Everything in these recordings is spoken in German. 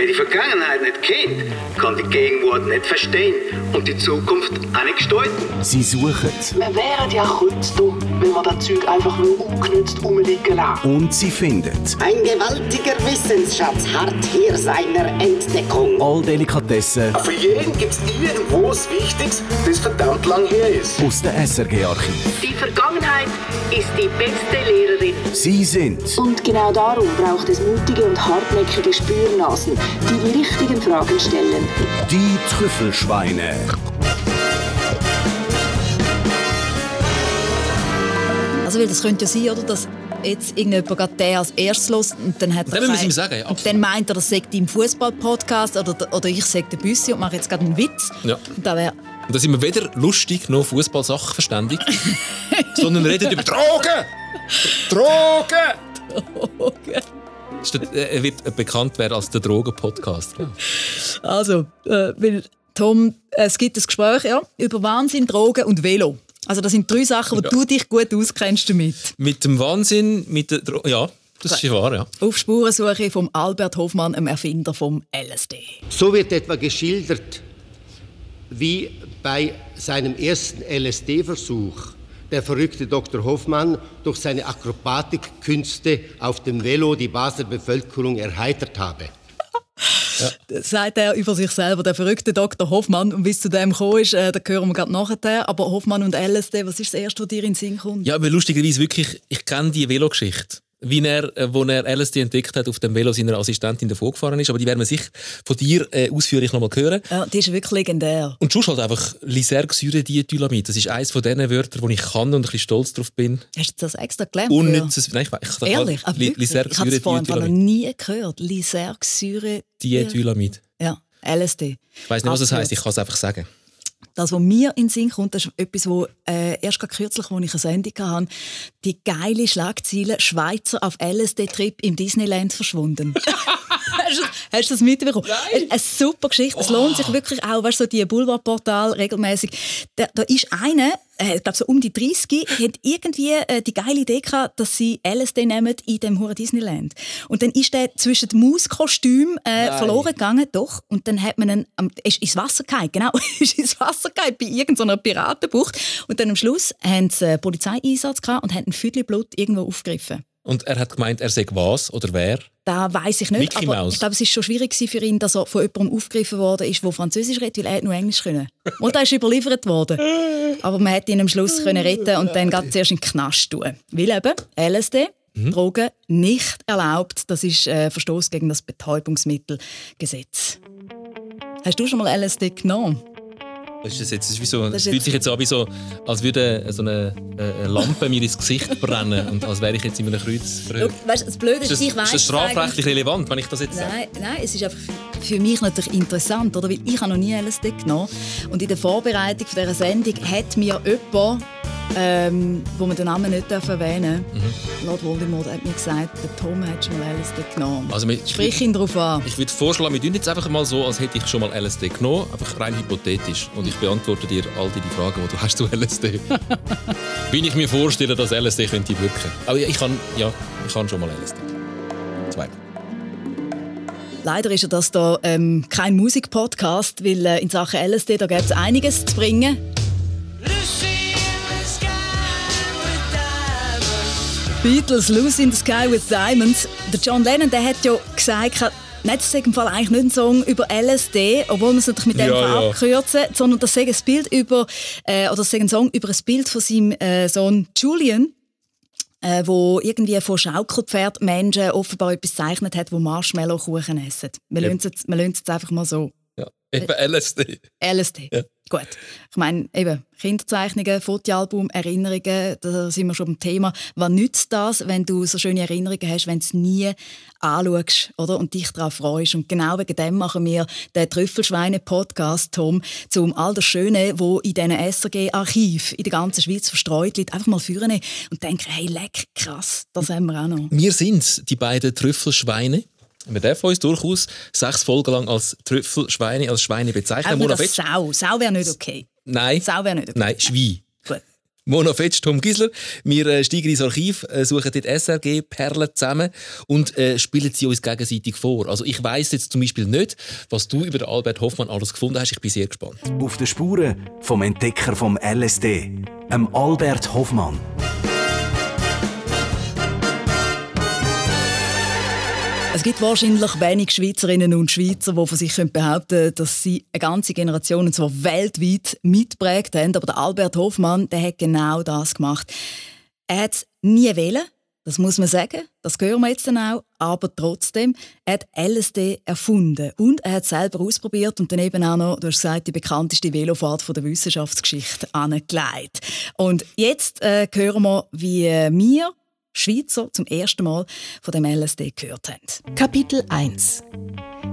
Wer die Vergangenheit nicht kennt, kann die Gegenwart nicht verstehen und die Zukunft auch nicht gestalten. Sie suchen Wir wären ja dumm, wenn wir das Zeug einfach nur ungenützt rumliegen lassen. und sie finden Ein gewaltiger Wissensschatz harrt hier seiner Entdeckung. all Delikatessen Für jeden gibt es irgendwo was Wichtiges, das verdammt lang her ist. aus dem SRG-Archiv. Die Vergangenheit ist die beste Lehrerin. Sie sind Und genau darum braucht es mutige und hartnäckige Spürnasen, die die richtigen Fragen stellen. die Trüffelschweine. Also, weil das könnte ja sein, oder, dass jetzt irgendjemand gerade den als erstes los und dann hat er Dann müssen wir gesagt- ihm sagen, ja, und dann meint er, das sagt im Fußball-Podcast oder, oder ich sage der Büssi und mache jetzt gerade einen Witz. Ja. Und da wäre Und da sind wir weder lustig noch Fußballsachen verständig, sondern reden über Drogen! Drogen! Äh, er wird bekannt werden als der Drogen-Podcast. Also, äh, weil Tom, es gibt ein Gespräch ja, über Wahnsinn, Drogen und Velo. Also das sind drei Sachen, wo du dich gut auskennst damit. Mit dem Wahnsinn, mit der Dro Ja, das ist wahr, ja. Auf Spurensuche vom Albert Hofmann, dem Erfinder vom LSD. So wird etwa geschildert, wie bei seinem ersten LSD-Versuch der verrückte Dr. Hoffmann durch seine Akrobatikkünste auf dem Velo die Basler Bevölkerung erheitert habe. Das sagt er über sich selber, der verrückte Dr. Hoffmann. Und wie es zu dem gekommen ist, äh, da hören wir gerade nachher. Aber Hoffmann und LSD, was ist das Erste, was dir in den Sinn kommt? Ja, aber lustigerweise wirklich, ich kenne die Velogeschichte. Wie er, äh, wo er LSD entdeckt hat, auf dem Velo seiner Assistentin davor gefahren ist. Aber die werden wir sich von dir äh, ausführlich noch mal hören. Ja, die ist wirklich legendär. Und sonst halt einfach Lysergsyredithylamid. Das ist eines von diesen Wörtern, wo ich kann und ein bisschen stolz drauf bin. Hast du das extra gelernt? Unnützes, nein, ich, ich, ich Ehrlich? Ah, ich habe es vorhin noch nie gehört. Lysergsyre... Diethylamid. Ja, LSD. Ich weiß nicht, was das heisst. ich kann es einfach sagen. Das, was mir in den Sinn kommt, das ist etwas, wo äh, erst kürzlich, als ich eine Sendung hatte, die geile Schlagzeile «Schweizer auf LSD-Trip im Disneyland verschwunden». hast, du, hast du das mitbekommen? Nein. Eine, super Geschichte. Es lohnt sich wirklich auch, weißt, du, so die Boulevardportal regelmäßig. Da, da ist einer, äh, ich glaube so um die 30, hat irgendwie äh, die geile Idee gehabt, dass sie LSD nehmen in dem Hure Disneyland. Und dann ist der zwischen dem Mauskostüm äh, verloren gegangen, doch. Und dann hat man ihn, am- ist ins Wasser gefallen, genau, ist ins Wasser gefallen bei irgendeiner Piratenbucht. Und dann am Schluss haben sie einen Polizeieinsatz gehabt und haben ein Füdli Blut irgendwo aufgegriffen. Und er hat gemeint, er sagt was oder wer. Da weiß ich nicht, Mickey aber Mouse. ich glaube, es ist schon schwierig für ihn, dass er von jemandem aufgegriffen worden ist, der Französisch redet, weil er nur Englisch können. Und er ist überliefert worden. Aber man hätte ihn am Schluss können retten und dann gerade zuerst in den Knast tun. Weil eben LSD, Mhm. Drogen, nicht erlaubt. Das ist äh, Verstoß gegen das Betäubungsmittelgesetz. Hast du schon mal LSD genommen? Ist das jetzt, das ist wie so, Das fühlt sich jetzt an, wie so, als würde so eine, äh, eine Lampe mir ins Gesicht brennen und als wäre ich jetzt in einem Kreuzverhör. Weißt, das Blöde Ist das, ich weiß ist das strafrechtlich relevant, wenn ich das jetzt sage? Nein, nein, es ist einfach für- für mich natürlich interessant, oder? Weil ich habe noch nie LSD genommen und in der Vorbereitung für dieser Sendung hat mir jemand, ähm, wo man den Namen nicht darf erwähnen Mhm. Lord Voldemort hat mir gesagt, der Tom hat schon mal LSD genommen. Also, mit- Sprich ihn darauf an. Ich würde vorschlagen, wir tun jetzt einfach mal so, als hätte ich schon mal LSD genommen, einfach rein hypothetisch. Und ich beantworte dir all deine Fragen, die du hast zu LSD. Wie ich mir vorstelle, dass LSD könnte wirken. Aber ich kann, ja, ich kann schon mal LSD. Zwei. Leider ist ja das da ähm, kein Musikpodcast, weil äh, in Sachen LSD da gibt es einiges zu bringen. Beatles «Lucy in the Sky with Diamonds». Der John Lennon der hat ja gesagt, Nein, das ist im Fall eigentlich nicht ein Song über LSD, obwohl man es natürlich mit dem Ja, Fall ja. abkürzen, sondern das ist ein Bild über, äh, oder das ein Song über ein Bild von seinem äh, Sohn Julian, äh, wo irgendwie von Schaukelpferdmenschen offenbar etwas gezeichnet hat, wo Marshmallow-Kuchen essen. Wir Ja. lassen es jetzt einfach mal so. Ja. Eben LSD. LSD. Ja. Gut. Ich meine, eben, Kinderzeichnungen, Fotoalbum, Erinnerungen, da sind wir schon beim Thema. Was nützt das, wenn du so schöne Erinnerungen hast, wenn du es nie anschaust oder? und dich darauf freust? Und genau wegen dem machen wir den Trüffelschweine-Podcast, Tom, um all das Schöne, wo in diesen SRG-Archiv in der ganzen Schweiz verstreut liegt, einfach mal führen und denken, hey, leck, krass, das haben wir auch noch. Wir sind die beiden Trüffelschweine. Wir dürfen uns durchaus sechs Folgen lang als Trüffelschweine, als Schweine bezeichnen. Auch nicht Mona als Betsch- Sau. Sau wäre nicht okay. Nein. Sau wäre nicht okay. Nein, Schwein. Gut. Mona Fetsch, Tom Gisler. Wir äh, steigen ins Archiv, äh, suchen dort SRG-Perlen zusammen und äh, spielen sie uns gegenseitig vor. Also ich weiß jetzt zum Beispiel nicht, was du über den Albert Hoffmann alles gefunden hast. Ich bin sehr gespannt. Auf den Spuren vom Entdecker vom LSD, Albert Hoffmann. Es gibt wahrscheinlich wenig Schweizerinnen und Schweizer, die von sich behaupten können, dass sie eine ganze Generation, und zwar weltweit, mitprägt haben. Aber der Albert Hoffmann, der hat genau das gemacht. Er hat nie wählen, das muss man sagen, das hören wir jetzt dann auch, aber trotzdem, er hat LSD erfunden und er hat selber ausprobiert und dann eben auch noch, du hast gesagt, die bekannteste Velofahrt von der Wissenschaftsgeschichte angelegt. Und jetzt äh, hören wir, wie wir Schweizer zum ersten Mal von dem LSD gehört haben. Kapitel 1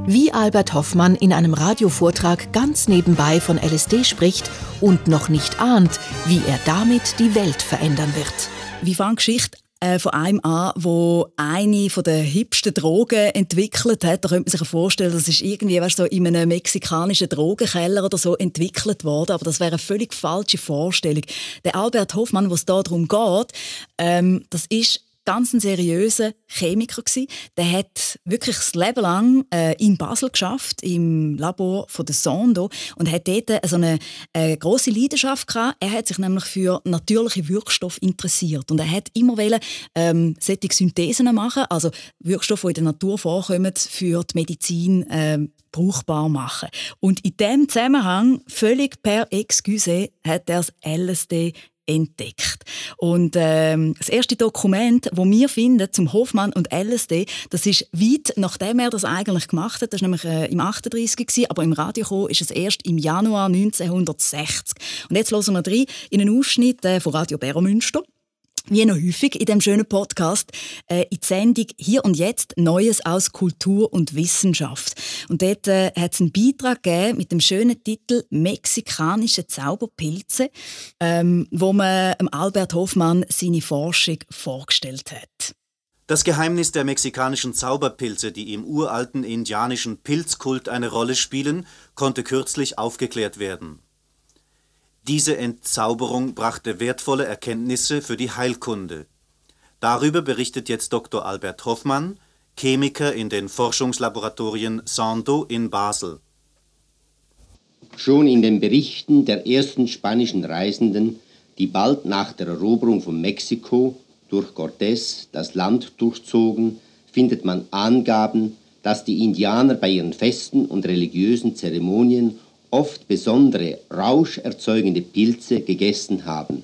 Wie Albert Hoffmann in einem Radiovortrag ganz nebenbei von LSD spricht und noch nicht ahnt, wie er damit die Welt verändern wird. Wie fängt Geschichte äh, von einem an, wo eine von der hipsten Drogen entwickelt hat. Da könnte man sich vorstellen, das ist irgendwie weißt, so in einem mexikanischen Drogenkeller oder so entwickelt worden, aber das wäre eine völlig falsche Vorstellung. Der Albert Hoffmann, was da darum geht, ähm, das ist ganz ein seriöser Chemiker gewesen. Der hat wirklich das Leben lang äh, in Basel geschafft im Labor von der Sondo und hat dort so eine äh, große Leidenschaft gehabt. Er hat sich nämlich für natürliche Wirkstoffe interessiert und er hat immer wollen, ähm, solche Synthesen machen, also Wirkstoffe, die in der Natur vorkommen, für die Medizin äh, brauchbar machen. Und in dem Zusammenhang, völlig per Excuse, hat er das LSD entdeckt. Und ähm, das erste Dokument, wo wir finden zum Hoffmann und LSD, das ist weit nachdem er das eigentlich gemacht hat. Das war nämlich äh, im 38 gewesen, aber im Radio kam, ist es erst im Januar 1960. Und jetzt hören wir rein in einen Ausschnitt äh, von Radio Beromünster wie noch häufig in dem schönen Podcast, äh, in die Sendung «Hier und jetzt Neues aus Kultur und Wissenschaft». Und dort äh, hat es einen Beitrag gegeben mit dem schönen Titel «Mexikanische Zauberpilze», ähm, wo man Albert Hoffmann seine Forschung vorgestellt hat. Das Geheimnis der mexikanischen Zauberpilze, die im uralten indianischen Pilzkult eine Rolle spielen, konnte kürzlich aufgeklärt werden. Diese Entzauberung brachte wertvolle Erkenntnisse für die Heilkunde. Darüber berichtet jetzt Dr. Albert Hoffmann, Chemiker in den Forschungslaboratorien Sando in Basel. Schon in den Berichten der ersten spanischen Reisenden, die bald nach der Eroberung von Mexiko durch Cortés das Land durchzogen, findet man Angaben, dass die Indianer bei ihren Festen und religiösen Zeremonien oft besondere rauscherzeugende Pilze gegessen haben.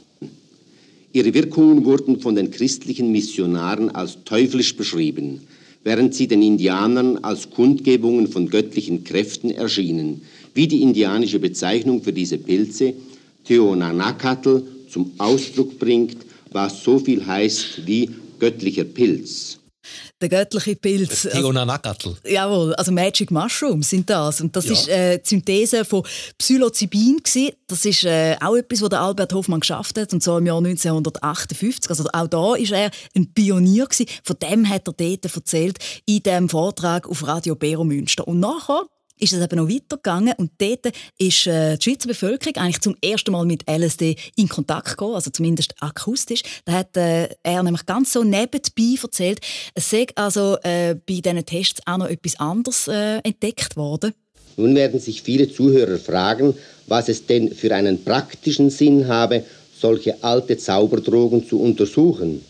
Ihre Wirkungen wurden von den christlichen Missionaren als teuflisch beschrieben, während sie den Indianern als Kundgebungen von göttlichen Kräften erschienen, wie die indianische Bezeichnung für diese Pilze Teonanacatl zum Ausdruck bringt, was so viel heißt wie göttlicher Pilz der göttliche Pilz. Teonanacatl. Also, jawohl, also Magic Mushrooms sind das. Und das ja. ist äh, die Synthese von Psilocybin. Gewesen. Das ist äh, auch etwas, was Albert Hoffmann geschafft hat, und zwar im Jahr 1958. Also auch da war er ein Pionier. Gewesen. Von dem hat er dort erzählt in dem Vortrag auf Radio Bero Münster. Und nachher ist es eben noch weitergegangen und dort ist äh, die Schweizer Bevölkerung eigentlich zum ersten Mal mit LSD in Kontakt gekommen, also zumindest akustisch. Da hat äh, er nämlich ganz so nebenbei erzählt, es sei also äh, bei diesen Tests auch noch etwas anderes äh, entdeckt worden. Nun werden sich viele Zuhörer fragen, was es denn für einen praktischen Sinn habe, solche alte Zauberdrogen zu untersuchen.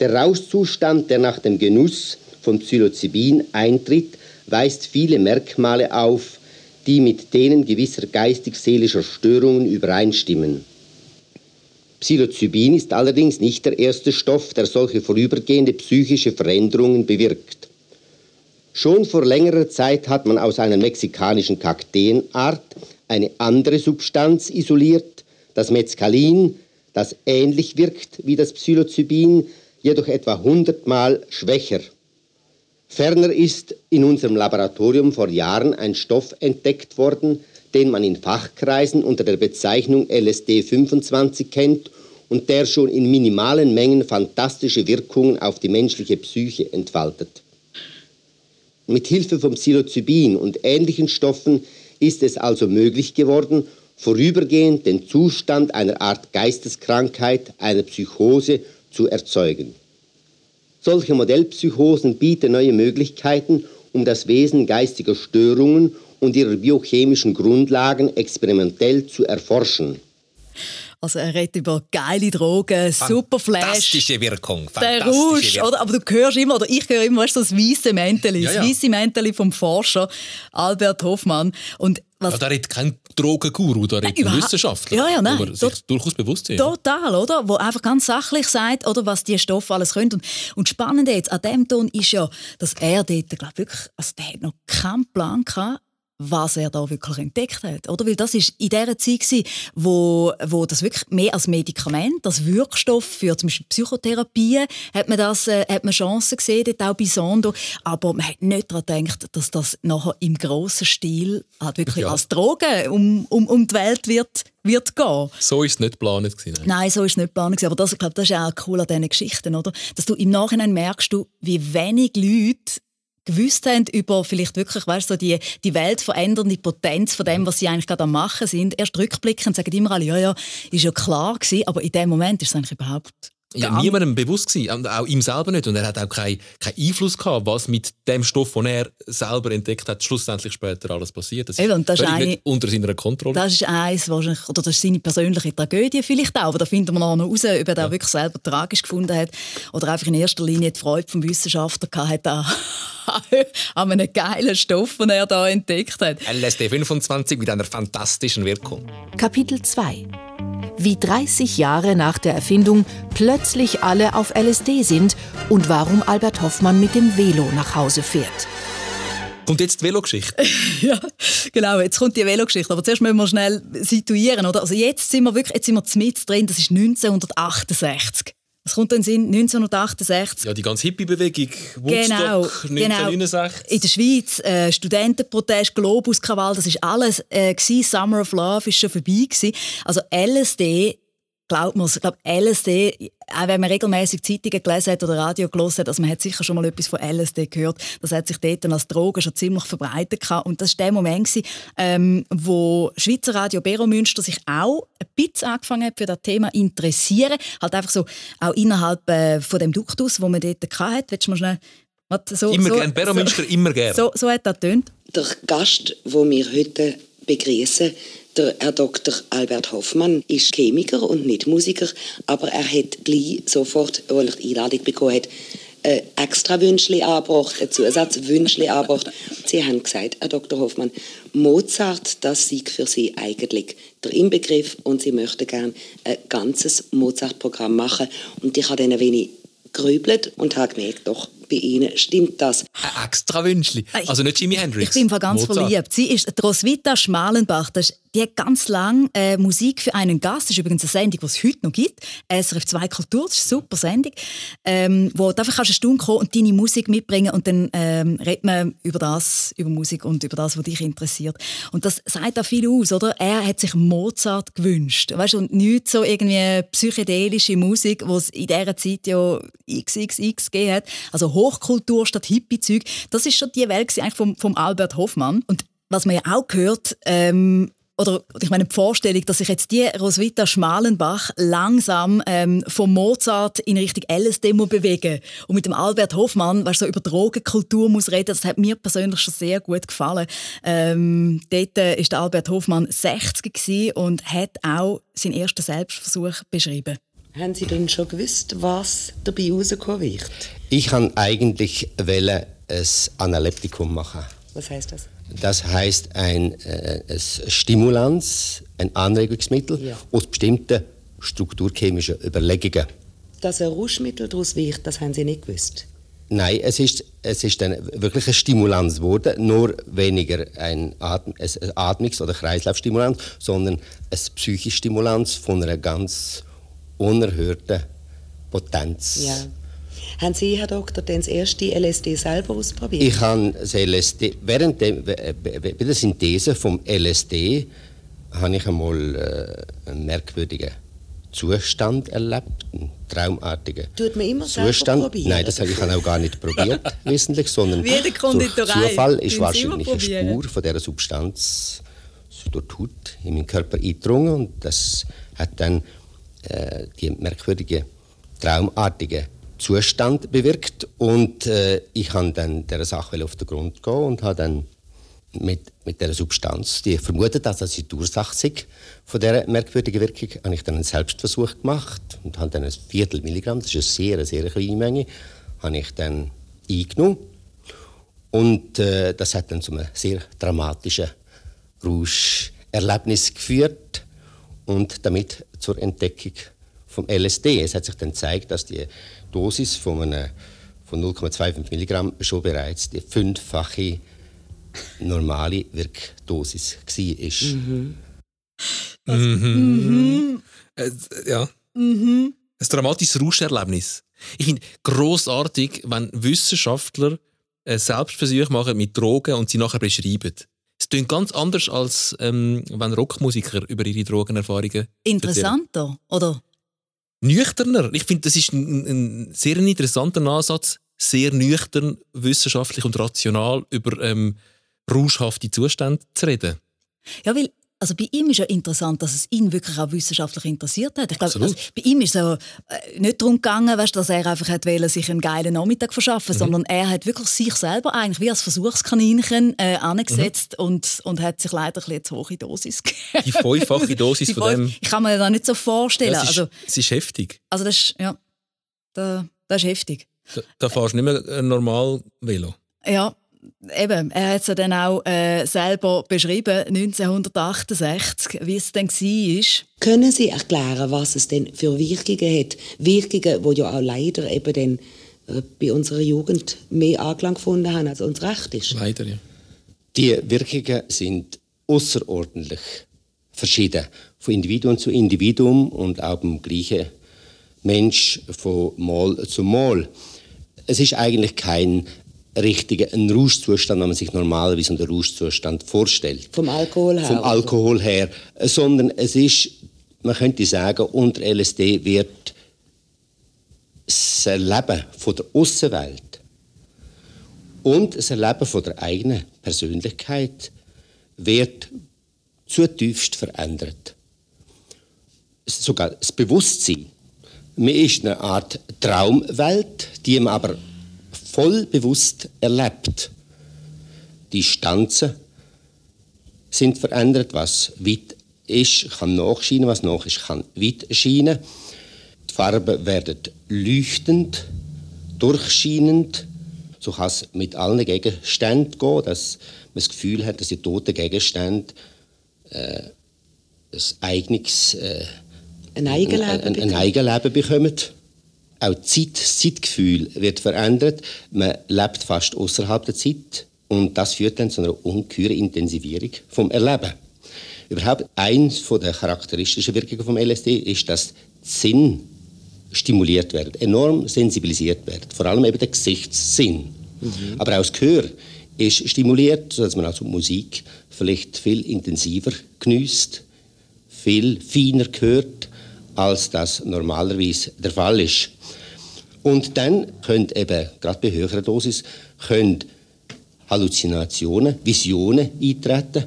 Der Rauschzustand, der nach dem Genuss von Psilocybin eintritt, weist viele Merkmale auf, die mit denen gewisser geistig-seelischer Störungen übereinstimmen. Psilocybin ist allerdings nicht der erste Stoff, der solche vorübergehende psychische Veränderungen bewirkt. Schon vor längerer Zeit hat man aus einer mexikanischen Kakteenart eine andere Substanz isoliert, das Mescalin, das ähnlich wirkt wie das Psilocybin, jedoch etwa hundertmal schwächer. Ferner ist in unserem Laboratorium vor Jahren ein Stoff entdeckt worden, den man in Fachkreisen unter der Bezeichnung LSD 25 kennt und der schon in minimalen Mengen fantastische Wirkungen auf die menschliche Psyche entfaltet. Mit Hilfe von Psilocybin und ähnlichen Stoffen ist es also möglich geworden, vorübergehend den Zustand einer Art Geisteskrankheit, einer Psychose zu erzeugen. Solche Modellpsychosen bieten neue Möglichkeiten, um das Wesen geistiger Störungen und ihrer biochemischen Grundlagen experimentell zu erforschen. Also er redet über geile Drogen, super Flash. Fantastische Wirkung. Der Rausch, Wirkung. oder? Aber du hörst immer, oder ich höre immer, weißt du, das weiße Mäntel, Ja, ja. das weiße Mäntel vom Forscher Albert Hoffmann. Und was Ja, da redet kein Drogenguru, da redet ein Wissenschaftler. Ja, ja, nein. Aber sich durchaus bewusst sind. Total, oder? Wo einfach ganz sachlich sagt, oder, was die Stoffe alles können. Und, und spannend jetzt an dem Ton ist ja, dass er dort, glaub wirklich, also der hat noch keinen Plan gehabt, was er da wirklich entdeckt hat, oder? Weil das ist in der Zeit wo, wo das wirklich mehr als Medikament, als Wirkstoff für zum Beispiel Psychotherapie, hat man das, äh, hat man Chancen gesehen, dort auch bei Sondo. Aber man hat nicht daran gedacht, dass das nachher im grossen Stil halt wirklich Ja. als Droge um, um, um die Welt wird, wird gehen. So ist es nicht geplant. gewesen, Nein. Nein, so ist es nicht geplant. Aber das, ich glaube, das ist auch cool an diesen Geschichten, oder? Dass du im Nachhinein merkst, du, wie wenig Leute gewusst haben über vielleicht wirklich, weißt so die, die weltverändernde Potenz von dem, was sie eigentlich gerade am machen sind. Erst rückblickend sagen immer alle, ja, ja, ist ja klar gewesen, aber in dem Moment ist es eigentlich überhaupt Ja, gar niemandem bewusst gewesen, auch ihm selber nicht. Und er hat auch keinen keinen Einfluss gehabt, was mit dem Stoff, den er selber entdeckt hat, schlussendlich später alles passiert. Das Eben, und das ist eine- nicht unter seiner Kontrolle. Das ist eins, wahrscheinlich, oder das ist seine persönliche Tragödie vielleicht auch, aber da finden wir noch raus, ob er das wirklich selber tragisch gefunden hat oder einfach in erster Linie die Freude vom Wissenschaftler gehabt hat an, an einem geilen Stoff, den er da entdeckt hat. LSD 25 mit einer fantastischen Wirkung. Kapitel 2 Wie 30 Jahre nach der Erfindung plötzlich alle auf LSD sind und warum Albert Hoffmann mit dem Velo nach Hause fährt. Kommt jetzt die Velogeschichte. ja, genau, jetzt kommt die Velogeschichte. Aber zuerst müssen wir schnell situieren. Oder? Also jetzt sind wir wirklich jetzt sind wir mit drin, das ist 1968. Es kommt dann in den Sinn, 1968. Ja, die ganze Hippie-Bewegung, Genau, Woodstock, genau. 1969. In der Schweiz, äh, Studentenprotest, Globuskrawall, das ist alles äh. Summer of Love ist schon vorbei gsi. Also LSD, glaubt man, ich glaube LSD, auch wenn man regelmäßig Zeitungen gelesen hat oder Radio gelesen hat, also man hat sicher schon mal etwas von LSD gehört. Das hat sich dort dann als Droge schon ziemlich verbreitet gehabt. Und das war der Moment, gewesen, ähm, wo Schweizer Radio Bero Münster sich auch ein bisschen angefangen hat für das Thema interessieren. Halt einfach so auch innerhalb äh, von dem Duktus, wo man dort hatte. Willst du mal schnell Warte, so, Immer so, gern, Bero Münster, immer gern. So, so hat das getönt. Der Gast, wo wir heute begrüßen, der Herr Dr. Albert Hoffmann, ist Chemiker und nicht Musiker, aber er hat gleich sofort, als er die Einladung bekommen hat, ein extra Wünschli angebracht, ein Zusatzwünschli angebracht. Sie haben gesagt, Herr Dr. Hoffmann, Mozart, das sei für Sie eigentlich der Inbegriff und Sie möchten gerne ein ganzes Mozart-Programm machen. Und ich habe dann ein wenig grübelt und habe gemerkt, doch, bei Ihnen stimmt das. Ein extra Wünschli. Also nicht Jimi Hendrix. Ich bin Fall ganz Mozart. verliebt. Sie ist die Roswitha Schmalenbach. Das ist, die hat ganz lang äh, Musik für einen Gast. Das ist übrigens eine Sendung, die es heute noch gibt. SRF 2 Kultur, das ist eine super Sendung. Ähm, wo du einfach kannst eine Stunde kommen und deine Musik mitbringen und dann ähm, redet man über das, über Musik und über das, was dich interessiert. Und das sagt auch viel aus, oder? Er hat sich Mozart gewünscht. Weißt du, und nicht so irgendwie psychedelische Musik, die es in dieser Zeit ja XXX gegeben hat. Also Hochkultur statt Hippie-Zeug. Das ist schon die Welt eigentlich vom, vom Albert Hoffmann. Und was man ja auch gehört, ähm, oder ich meine die Vorstellung, dass sich jetzt die Roswitha Schmalenbach langsam ähm, vom Mozart in Richtung LSD muss bewegen und mit dem Albert Hoffmann, weißt, so über Drogenkultur muss reden, das hat mir persönlich schon sehr gut gefallen. Ähm, dort äh, ist der Albert Hoffmann 60 gewesen und hat auch seinen ersten Selbstversuch beschrieben. Haben Sie denn schon gewusst, was dabei rausgekommen wird? Ich kann eigentlich wollen, ein Analeptikum machen. Was heißt das? Das heißt ein, äh, ein Stimulans, ein Anregungsmittel Ja. aus bestimmten strukturchemischen Überlegungen. Dass ein Rauschmittel daraus wird, das haben Sie nicht gewusst. Nein, es ist, es ist dann wirklich ein Stimulans geworden, nur weniger ein, Atm ein Atmungs- oder Kreislaufstimulans, sondern ein psychisches Stimulans von einer ganz unerhörten Potenz. Ja. Haben Sie, Herr Doktor, denn das erste LSD selber ausprobiert? Ich habe das LSD, während der, äh, bei der Synthese vom LSD habe ich einmal äh, einen merkwürdigen Zustand erlebt, einen traumartigen Tut man immer Zustand. probieren? Nein, das habe ich auch gar nicht probiert, wissentlich, sondern durch. Zufall ist wahrscheinlich eine. Spur von dieser Substanz durch die Haut in meinen Körper eingedrungen und das hat dann äh, die merkwürdige, traumartige Zustand bewirkt und äh, ich habe dann der Sache auf den Grund gehen und habe dann mit, mit der Substanz, die vermutet, dass das die Ursache von dieser merkwürdigen Wirkung, habe ich dann einen Selbstversuch gemacht und habe dann ein Viertel Milligramm, das ist eine sehr, sehr kleine Menge, habe ich dann eingenommen und äh, das hat dann zu einem sehr dramatischen Rauscherlebnis geführt und damit zur Entdeckung vom LSD. Es hat sich dann gezeigt, dass die Dosis von, einer, von 0,25 Milligramm schon bereits die fünffache normale Wirkdosis war. Mhm. Mhm. Äh, ja. Mhm. Ein dramatisches Rauscherlebnis. Ich finde großartig, wenn Wissenschaftler äh, Selbstversuche machen mit Drogen und sie nachher beschreiben. Es klingt ganz anders, als ähm, wenn Rockmusiker über ihre Drogenerfahrungen Interessanter, oder? Nüchterner. Ich finde, das ist ein, ein sehr interessanter Ansatz, sehr nüchtern, wissenschaftlich und rational über ähm, rauschhafte Zustände zu reden. Ja, weil also bei ihm ist ja interessant, dass es ihn wirklich auch wissenschaftlich interessiert hat. Ich glaube, also bei ihm ist es so, äh, nicht darum gegangen, weißt, dass er einfach hat wollen, sich einen geilen Nachmittag verschaffen, Mhm. sondern er hat wirklich sich selber eigentlich wie als Versuchskaninchen äh, angesetzt Mhm. und, und hat sich leider ein bisschen zu hohe Dosis gegeben. Die fünffache Dosis Die von fünf- dem. Ich kann mir das nicht so vorstellen. Ja, es, ist, also, es ist heftig. also das ist, ja, da, das ist heftig. Da, da fährst du nicht mehr ein normal Velo. Ja, eben. Er hat es ja dann auch äh, selber beschrieben, 1968, wie es dann war. Können Sie erklären, was es denn für Wirkungen hat? Wirkungen, die ja auch leider eben dann äh, bei unserer Jugend mehr Anklang gefunden haben, als uns recht ist. Leider, ja. Die Wirkungen sind außerordentlich verschieden, von Individuum zu Individuum und auch beim gleichen Mensch von Mal zu Mal. Es ist eigentlich kein richtiger ein Rauschzustand, wenn man sich normalerweise einen Rauschzustand vorstellt. Vom Alkohol her. Vom Alkohol her, sondern es ist, man könnte sagen, unter LSD wird das Erleben von der Außenwelt und das Erleben von der eigenen Persönlichkeit wird zutiefst verändert. Sogar das Bewusstsein. Man ist in einer Art Traumwelt, die man aber voll bewusst erlebt. Die Stanzen sind verändert, was weit ist, kann nachscheinen, was nach ist, kann weit scheinen. Die Farben werden leuchtend, durchscheinend. So kann es mit allen Gegenständen gehen, dass man das Gefühl hat, dass die toten Gegenstände äh, ein eigenes äh, Ein Eigenleben ein, ein, ein. Eigenleben bekommen. Auch die Zeit, das Zeitgefühl wird verändert. Man lebt fast außerhalb der Zeit und das führt dann zu einer ungeheuren Intensivierung vom Erleben. Überhaupt eins von der charakteristischen Wirkungen vom LSD ist, dass Sinn stimuliert werden, enorm sensibilisiert werden, vor allem eben der Gesichtssinn. Aber auch das Gehör ist stimuliert, sodass man also Musik vielleicht viel intensiver genießt, viel feiner hört, als das normalerweise der Fall ist. Und dann können eben, gerade bei höherer Dosis, können Halluzinationen, Visionen eintreten.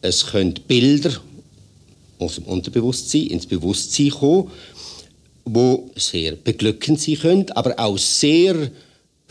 Es können Bilder aus dem Unterbewusstsein ins Bewusstsein kommen, wo sehr beglückend sein können, aber auch sehr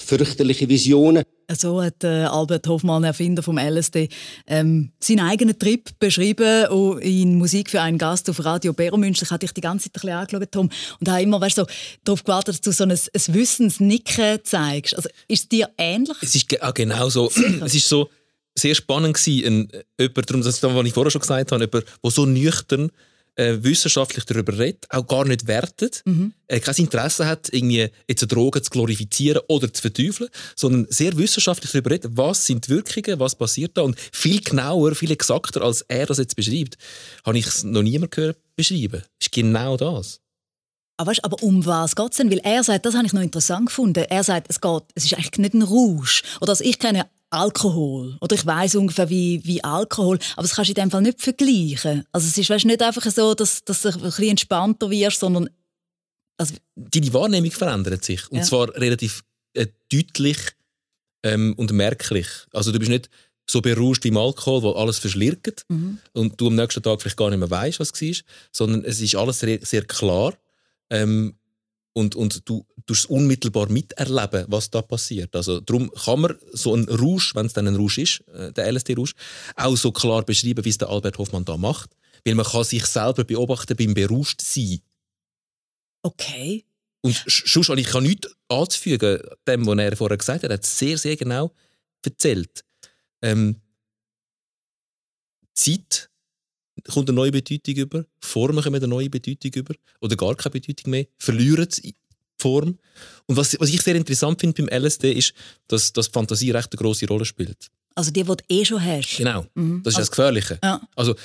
fürchterliche Visionen. So hat äh, Albert Hoffmann, Erfinder vom LSD, ähm, seinen eigenen Trip beschrieben und in Musik für einen Gast auf Radio Beromünster. Ich hatte dich die ganze Zeit ein bisschen angeschaut, Tom, und habe immer weißt, so, darauf gewartet, dass du so ein, ein Wissensnicken zeigst. Also, ist es dir ähnlich? Es ist ge- auch genau so. es ist so sehr spannend gewesen, ein, jemand, darum, das, was ich vorher schon gesagt habe, jemand, der so nüchtern äh, wissenschaftlich darüber redet, auch gar nicht wertet, Mhm. äh, kein Interesse hat, irgendwie jetzt eine Droge zu glorifizieren oder zu verteufeln, sondern sehr wissenschaftlich darüber redet, was sind die Wirkungen, was passiert da und viel genauer, viel exakter, als er das jetzt beschreibt, habe ich es noch niemand gehört beschreiben. ist genau das. Aber, weißt, aber um was geht es denn? Weil er sagt, das habe ich noch interessant gefunden. Er sagt, es, geht, es ist eigentlich nicht ein Rausch. Oder also ich kenne Alkohol. Oder ich weiß ungefähr wie, wie Alkohol. Aber das kannst du in dem Fall nicht vergleichen. Also es ist weißt, nicht einfach so, dass, dass du ein bisschen entspannter wirst, sondern also, Deine Wahrnehmung verändert sich. Und Ja. zwar relativ äh, deutlich ähm, und merklich. Also du bist nicht so berauscht wie im Alkohol, wo alles verschlirkt Mhm. und du am nächsten Tag vielleicht gar nicht mehr weißt, was es war, sondern es ist alles sehr, sehr klar ähm, und, und du tust unmittelbar miterleben, was da passiert. Also darum kann man so einen Rausch, wenn es dann ein Rausch ist, äh, der LSD-Rausch, auch so klar beschreiben, wie es der Albert Hoffmann da macht, weil man kann sich selber beobachten beim Berauschtsein. Okay. Und sch- sonst, und ich kann nichts anzufügen, dem, was er vorher gesagt hat. Er hat es sehr, sehr genau erzählt. Ähm, Zeit kommt eine neue Bedeutung über, Formen kommen eine neue Bedeutung über oder gar keine Bedeutung mehr, verlieren die Form. Und was, was ich sehr interessant finde beim LSD ist, dass, dass die Fantasie recht eine grosse Rolle spielt. Also die, die du eh schon hast. Genau. Mhm. Das ist Also- das Gefährliche. Ja. Also,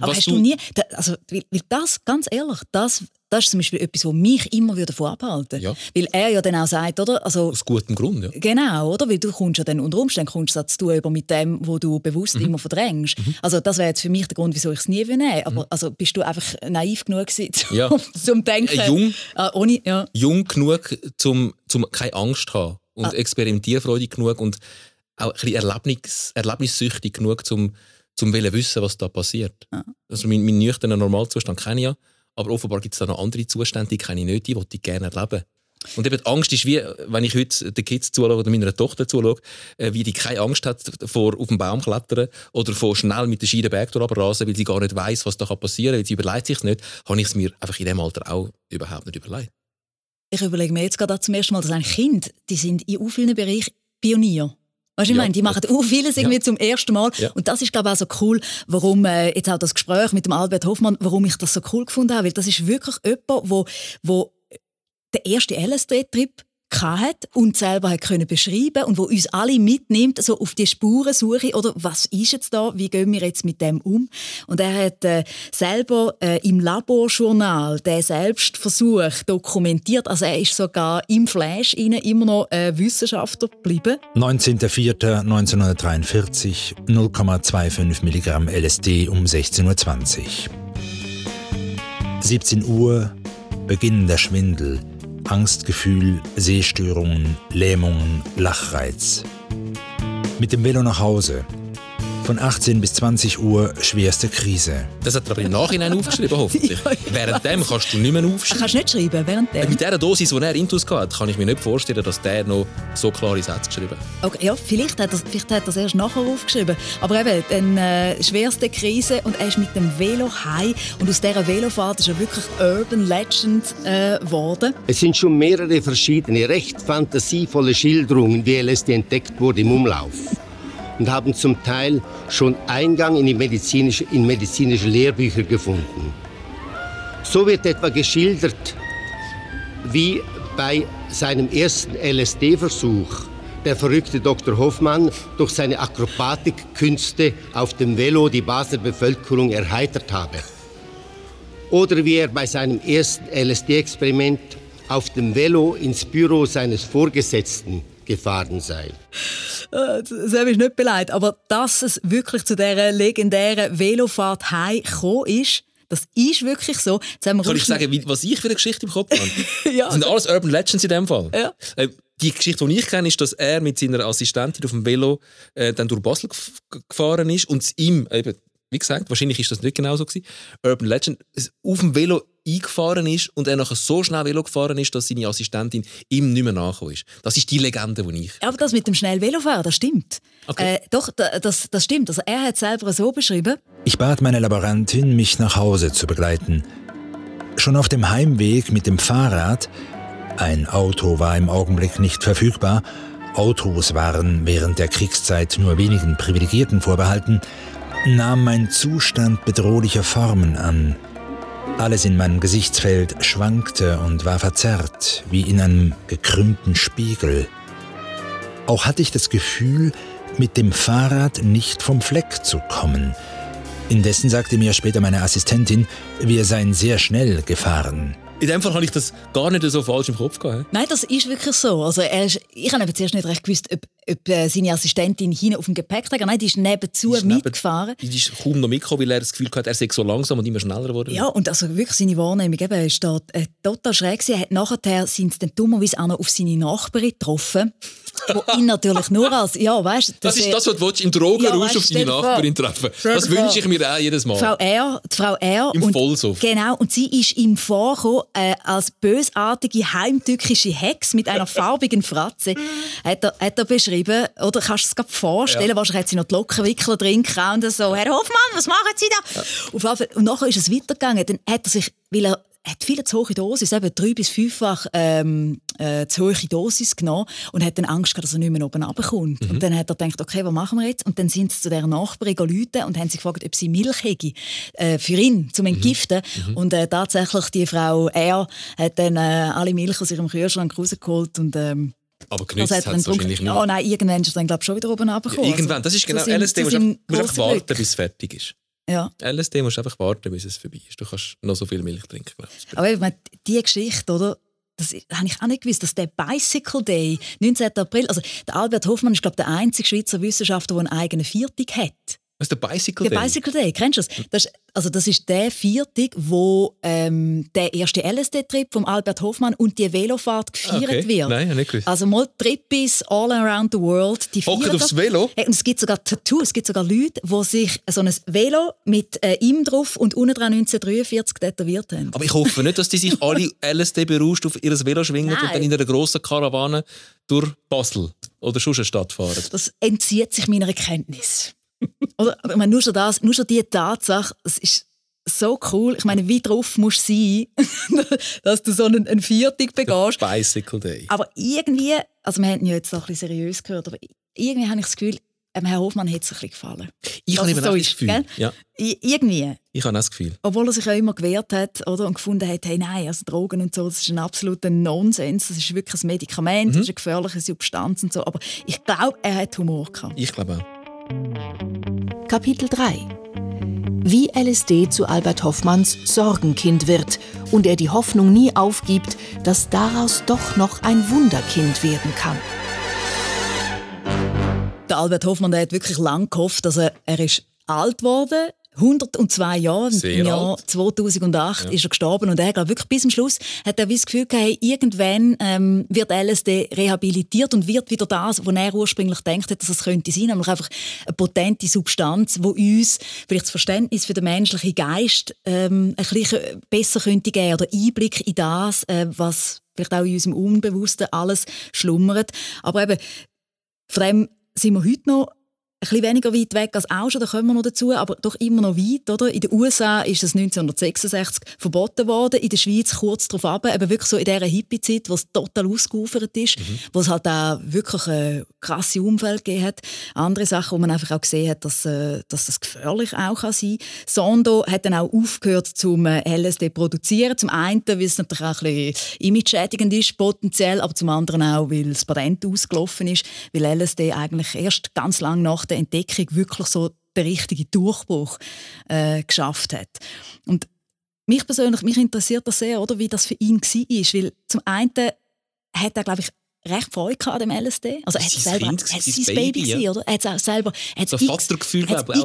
Aber hast du, nie, also, weil, weil das, ganz ehrlich, das, das ist zum Beispiel etwas, was mich immer wieder vorbehalten Ja. Weil er ja dann auch sagt, oder? Also, Aus gutem Grund, ja. Genau, oder? Weil du kommst ja dann unter Umständen kommst du zu tun über mit dem, wo du bewusst Mhm. immer verdrängst. Also das wäre jetzt für mich der Grund, wieso ich es nie will nehmen. Aber also, bist du einfach naiv genug gewesen, zum, Mhm. Ja. zum Denken? Äh, jung. Ah, ohne, ja. jung genug, um, um keine Angst zu haben und Ah. experimentierfreudig genug und auch ein bisschen erlebnis, erlebnissüchtig genug, um zum wollen wissen, was da passiert. Also mein, mein nüchterner Normalzustand kenne ich ja, aber offenbar gibt es da noch andere Zustände, die kenne ich nicht, die ich gerne erleben. Und eben die Angst ist wie, wenn ich heute den Kids zuschaue oder meiner Tochter zuschaue, äh, wie die keine Angst hat vor auf den Baum klettern oder vor schnell mit der Ski den Berg rasen, weil sie gar nicht weiß, was da passieren kann, weil sie überlegt sich nicht, habe ich es mir einfach in dem Alter auch überhaupt nicht überlegt. Ich überlege mir jetzt gerade zum ersten Mal, dass ein Kind, die sind in vielen Bereichen Pionier. Weißt du, ich Ja. meine, die machen auch vieles irgendwie zum ersten Mal. Ja. Und das ist, glaube ich, auch so cool, warum äh, jetzt auch das Gespräch mit dem Albert Hoffmann, warum ich das so cool gefunden habe. Weil das ist wirklich jemand, wo, wo den ersten LSD-Trip hat und selber hat können beschreiben und wo uns alle mitnimmt so auf die Spurensuche oder was ist jetzt da? Wie gehen wir jetzt mit dem um? Und er hat äh, selber äh, im Laborjournal den Selbstversuch dokumentiert. Also er ist sogar im Flash rein immer noch äh, Wissenschaftler geblieben. 19.04.1943, 0,25 Milligramm LSD um 16.20 Uhr. 17 Uhr, Beginn der Schwindel, Angstgefühl, Sehstörungen, Lähmungen, Lachreiz. Mit dem Velo nach Hause. Von 18 bis 20 Uhr schwerste Krise. Das hat er aber im Nachhinein aufgeschrieben, hoffentlich. Währenddem kannst du nicht mehr Ach, aufschreiben. kannst du nicht schreiben während dem? Mit dieser Dosis, die er Intus hatte, kann ich mir nicht vorstellen, dass der noch so klare Sätze geschrieben hat. Okay, ja, vielleicht hat er vielleicht hat es erst nachher aufgeschrieben. Aber eben, dann äh, schwerste Krise und er ist mit dem Velo heim und aus dieser Velofahrt ist er wirklich Urban Legend äh, geworden. Es sind schon mehrere verschiedene, recht fantasievolle Schilderungen, wie LSD entdeckt wurde, im Umlauf. Und haben zum Teil schon Eingang in, die medizinische, in medizinische Lehrbücher gefunden. So wird etwa geschildert, wie bei seinem ersten LSD-Versuch der verrückte Dr. Hoffmann durch seine Akrobatikkünste auf dem Velo die Basler Bevölkerung erheitert habe. Oder wie er bei seinem ersten LSD-Experiment auf dem Velo ins Büro seines Vorgesetzten gefahren sei. Äh, Das habe ich nicht beleidigt. Aber dass es wirklich zu dieser legendären Velofahrt heim gekommen ist, das ist wirklich so. Soll ich sagen, was ich für eine Geschichte im Kopf habe? Ja. Das sind alles Urban Legends in dem Fall. Ja. Äh, Die Geschichte, die ich kenne, ist, dass er mit seiner Assistentin auf dem Velo äh, dann durch Basel gef- gefahren ist und es ihm, eben, wie gesagt, wahrscheinlich ist das nicht genau so gewesen, Urban Legend, auf dem Velo eingefahren ist und er nachher so schnell Velo gefahren ist, dass seine Assistentin ihm nicht mehr nachgekommen ist. Das ist die Legende, die ich Aber das mit dem schnell Velofahren, das stimmt. Okay. Äh, doch, da- das, das stimmt. Also er hat es selber so beschrieben. Ich bat meine Laborantin, mich nach Hause zu begleiten. Schon auf dem Heimweg mit dem Fahrrad, ein Auto war im Augenblick nicht verfügbar, Autos waren während der Kriegszeit nur wenigen Privilegierten vorbehalten, nahm mein Zustand bedrohlicher Formen an. Alles in meinem Gesichtsfeld schwankte und war verzerrt, wie in einem gekrümmten Spiegel. Auch hatte ich das Gefühl, mit dem Fahrrad nicht vom Fleck zu kommen. Indessen sagte mir später meine Assistentin, wir seien sehr schnell gefahren. In dem Fall habe ich das gar nicht so falsch im Kopf gehabt. Nein, das ist wirklich so. Also er ist, ich habe zuerst nicht recht gewusst, ob, ob seine Assistentin hinten auf dem Gepäckträger, nein, die ist nebenzu Die ist neben- mitgefahren. Die ist kaum noch mitgekommen, weil er das Gefühl hatte, er sei so langsam und immer schneller geworden. Ja, und also wirklich seine Wahrnehmung eben, ist da äh, total schräg gewesen. Er hat nachher sind sie dann dummerweise auch noch auf seine Nachbarin getroffen, wo ihn natürlich nur als, ja, weißt Das ist das, was du im Ja, Drogenrausch weißt, auf deine. Nachbarin treffen. Das wünsche ich mir auch jedes Mal. Frau R, die Frau R. Im und, Vollsuff. Genau, und sie ist ihm vorgekommen äh, als bösartige, heimtückische Hex mit einer farbigen Fratze. Hat er, hat er beschrieben, oder kannst du es dir gerade vorstellen, Ja. wahrscheinlich hat sie noch die Lockenwickler drin und so, Herr Hoffmann, was machen Sie da? Auf jeden Fall, und nachher ist es weitergegangen, dann hat er sich, weil er hat viel zu hohe Dosis, eben drei- bis fünffach ähm, äh, zu hohe Dosis genommen und hat dann Angst gehabt, dass er nicht mehr oben runterkommt. Mhm. Und dann hat er gedacht, okay, was machen wir jetzt? Und dann sind sie zu dieser Nachbarin gerufen und haben sie gefragt, ob sie Milch hätte äh, für ihn, zum Entgiften. Mhm. Und äh, tatsächlich, die Frau R. hat dann äh, alle Milch aus ihrem Kühlschrank rausgeholt und ähm, Aber genützt hat hat es wahrscheinlich nicht. Ja, nein, irgendwann ist er dann, glaube ich, schon wieder oben runtergekommen. irgendwann, das ist genau seinem- LSD, musst du einfach warten, Glück. bis es fertig ist. Ja. LSD musst du einfach warten, bis es vorbei ist. Du kannst noch so viel Milch trinken, glaube ich. Aber ich meine, diese Geschichte, oder? Das habe ich auch nicht gewusst, dass der Bicycle Day, 19. April, also der Albert Hoffmann ist, glaube ich, der einzige Schweizer Wissenschaftler, der einen eigenen Viertag hat. Was ist der Bicycle Der Day? Bicycle Day, kennst du das? das ist, also das ist der Viertag, wo ähm, der erste LSD-Trip vom Albert Hoffmann und die Velofahrt gefeiert Okay. wird. Nein, nicht gewusst. Also mal Trippis all around the world. Die Hocken aufs. Velo? Hey, und es gibt sogar Tattoos, es gibt sogar Leute, die sich so ein Velo mit äh, ihm drauf und unten dran 1943 tätowiert haben. Aber ich hoffe nicht, dass die sich alle LSD berauscht auf ihr Velo schwingen und Nein. dann in einer grossen Karawane durch Basel oder sonst eine Stadt fahren. Das entzieht sich meiner Kenntnis. Oder, ich meine, nur schon das, nur schon die Tatsache, es ist so cool. Ich meine, wie drauf musst du sein, dass du so einen, einen Viertag begehst. Bicycle Day. Aber irgendwie, also wir haben ihn ja jetzt noch ein bisschen seriös gehört, aber irgendwie habe ich das Gefühl, ähm, Herr Hofmann hat es ein bisschen gefallen. Ich habe eben auch das Gefühl. Ja, Irgendwie. ich habe das Gefühl. Obwohl er sich ja immer gewehrt hat oder, und gefunden hat, hey, nein, also Drogen und so, das ist ein absoluter Nonsens. Das ist wirklich ein Medikament, das ist eine gefährliche Substanz und so. Aber ich glaube, er hat Humor gehabt. Ich glaube auch. Kapitel 3 Wie LSD zu Albert Hoffmanns Sorgenkind wird und er die Hoffnung nie aufgibt, dass daraus doch noch ein Wunderkind werden kann. Der Albert Hoffmann der hat wirklich lange gehofft, dass er, er ist alt geworden 102 Jahre, Sehr im Jahr alt. 2008 Ja. ist er gestorben und er glaub, wirklich bis zum Schluss hat er wie das Gefühl gehabt, hey, irgendwann ähm, wird LSD rehabilitiert und wird wieder das, was er ursprünglich denkt hat, dass es könnte sein, nämlich einfach eine potente Substanz, wo uns vielleicht das Verständnis für den menschlichen Geist ähm, ein bisschen besser könnte geben oder Einblick in das, äh, was vielleicht auch in unserem Unbewussten alles schlummert. Aber eben, von dem sind wir heute noch bisschen weniger weit weg als auch schon, da kommen wir noch dazu, aber doch immer noch weit. Oder? In den USA ist es 1966 verboten worden, in der Schweiz kurz darauf ab, eben wirklich so in dieser Hippie-Zeit, wo es total ausgeufert ist, wo es halt auch wirklich äh, krasse Umfeld gegeben hat. Andere Sachen, wo man einfach auch gesehen hat, dass, äh, dass das gefährlich auch kann sein kann. Sondo hat dann auch aufgehört, zum äh, LSD produzieren. Zum einen, weil es natürlich auch ein bisschen image-schädigend ist, potenziell, aber zum anderen auch, weil das Patent ausgelaufen ist, weil LSD eigentlich erst ganz lange nach der Entdeckung wirklich so den richtigen Durchbruch äh, geschafft hat. Und mich persönlich, mich interessiert das sehr, oder, wie das für ihn war, weil zum einen hat er, glaube ich, recht Freude an dem LSD. Also er hat selber, Kind, er hat sein Baby, Baby, ja. oder? Er hat es auch selber, er hat So x-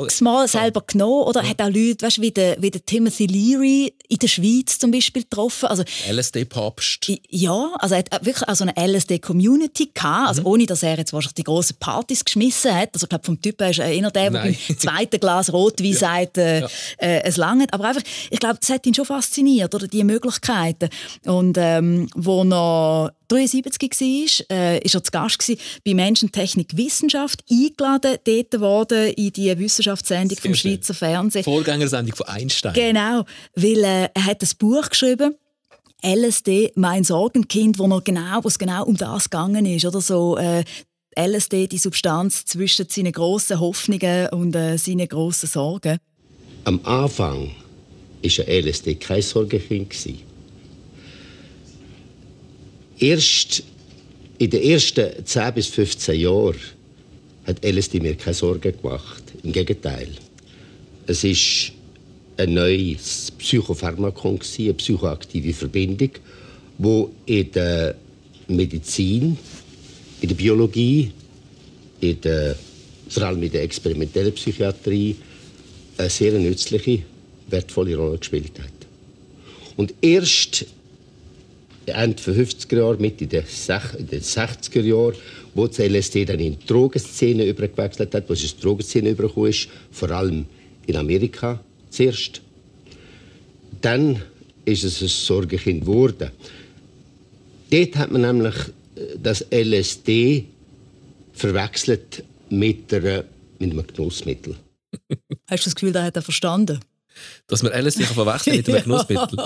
x-mal selber genommen, oder? Er hat auch Leute, weißt, wie der, wie der Timothy Leary in der Schweiz zum Beispiel getroffen. Also LSD-Papst. ja, also er hat wirklich auch so eine LSD-Community gehabt, also Mhm. ohne dass er jetzt wahrscheinlich die grossen Partys geschmissen hat. Also ich glaube, vom Typ her ist er eher der, der beim zweiten Glas Rotwein sagt, äh, Ja. äh, es langt. Aber einfach, ich glaube, das hat ihn schon fasziniert, oder die Möglichkeiten. Und ähm, wo er 73 war, äh, ist er zu Gast gewesen bei Menschen Technik Wissenschaft, eingeladen, dort worden in die Wissenschaftssendung vom Sehr schön. Schweizer Fernsehen. Vorgängersendung von Einstein. Genau, weil äh, er hat ein Buch geschrieben LSD, mein Sorgenkind, wo, genau, wo es genau um das gegangen ist. Oder so, äh, LSD, die Substanz zwischen seinen grossen Hoffnungen und äh, seinen grossen Sorgen. Am Anfang war LSD kein Sorgenkind. gewesen. Erst in den ersten 10 bis 15 Jahren hat LSD mir keine Sorgen gemacht. Im Gegenteil. Es ist ein neues Psychopharmakon, eine psychoaktive Verbindung, die in der Medizin, in der Biologie in der, vor allem in der experimentellen Psychiatrie eine sehr nützliche, wertvolle Rolle gespielt hat. Und erst Ende der 50er Jahre, Mitte der 60er Jahre, wo das LSD dann in die Drogenszene übergewechselt hat, wo es in die Drogenszene übergekommen ist, vor allem in Amerika zuerst. Dann ist es ein Sorgenkind geworden. Dort hat man nämlich äh, das LSD verwechselt mit, einer, mit einem Genussmittel. Hast du das Gefühl, da hat er verstanden? Dass man LSD verwechseln mit einem Genussmittel.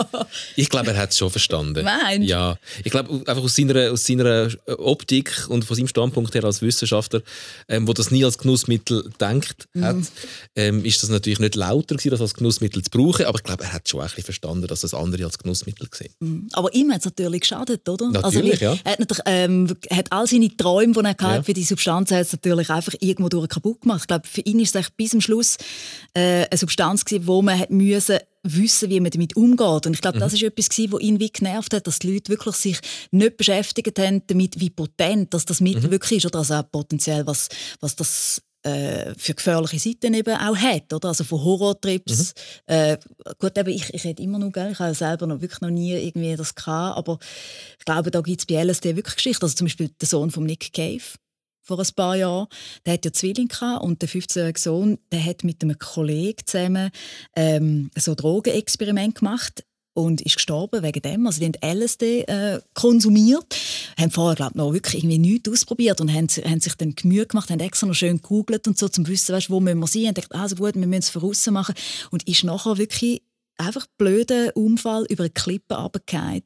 Ich glaube, er hat es schon verstanden. Meinst? Ja. Ich glaube, einfach aus seiner, aus seiner Optik und von seinem Standpunkt her als Wissenschaftler, ähm, wo das nie als Genussmittel denkt Mhm. hat, ähm, ist das natürlich nicht lauter gewesen, das als Genussmittel zu brauchen. Aber ich glaube, er hat schon ein bisschen verstanden, dass das andere als Genussmittel sehen. Mhm. Aber ihm hat es natürlich geschadet, oder? Natürlich, also, ja. Er hat, natürlich, ähm, hat all seine Träume, die er hatte Ja. für die Substanz, hat es natürlich einfach irgendwo durch kaputt gemacht. Ich glaube, für ihn ist es bis zum Schluss äh, eine Substanz gewesen, wo man hat müssen wissen, wie man damit umgeht. Und ich glaube, das Mhm. ist etwas was ihn wie genervt hat, dass die Leute wirklich sich nicht beschäftigt haben damit, wie potent dass das Mhm. Mittel wirklich ist oder also auch potenziell, was, was das äh, für gefährliche Seiten eben auch hat, oder? Also von Horrortrips. Äh, gut, eben, ich, ich rede immer noch, gell? ich habe selber noch wirklich noch nie irgendwie das gehabt, aber ich glaube, da gibt es bei LSD wirklich Geschichten. Also zum Beispiel der Sohn von Nick Cave vor ein paar Jahren, der hat ja Zwillinge und der 15-jährige Sohn, der hat mit einem Kollegen zusammen ähm, so Drogenexperiment gemacht und ist gestorben wegen dem. Also die haben LSD äh, konsumiert, haben vorher glaube noch wirklich irgendwie nichts ausprobiert und haben, haben sich dann Mühe gemacht, haben extra noch schön gegoogelt und so, zum wissen, weißt, wo müssen wir sein. Und gedacht, also gut, wir müssen es voraus machen und ist nachher wirklich einfach blöden Unfall über eine Klippe runtergefallen.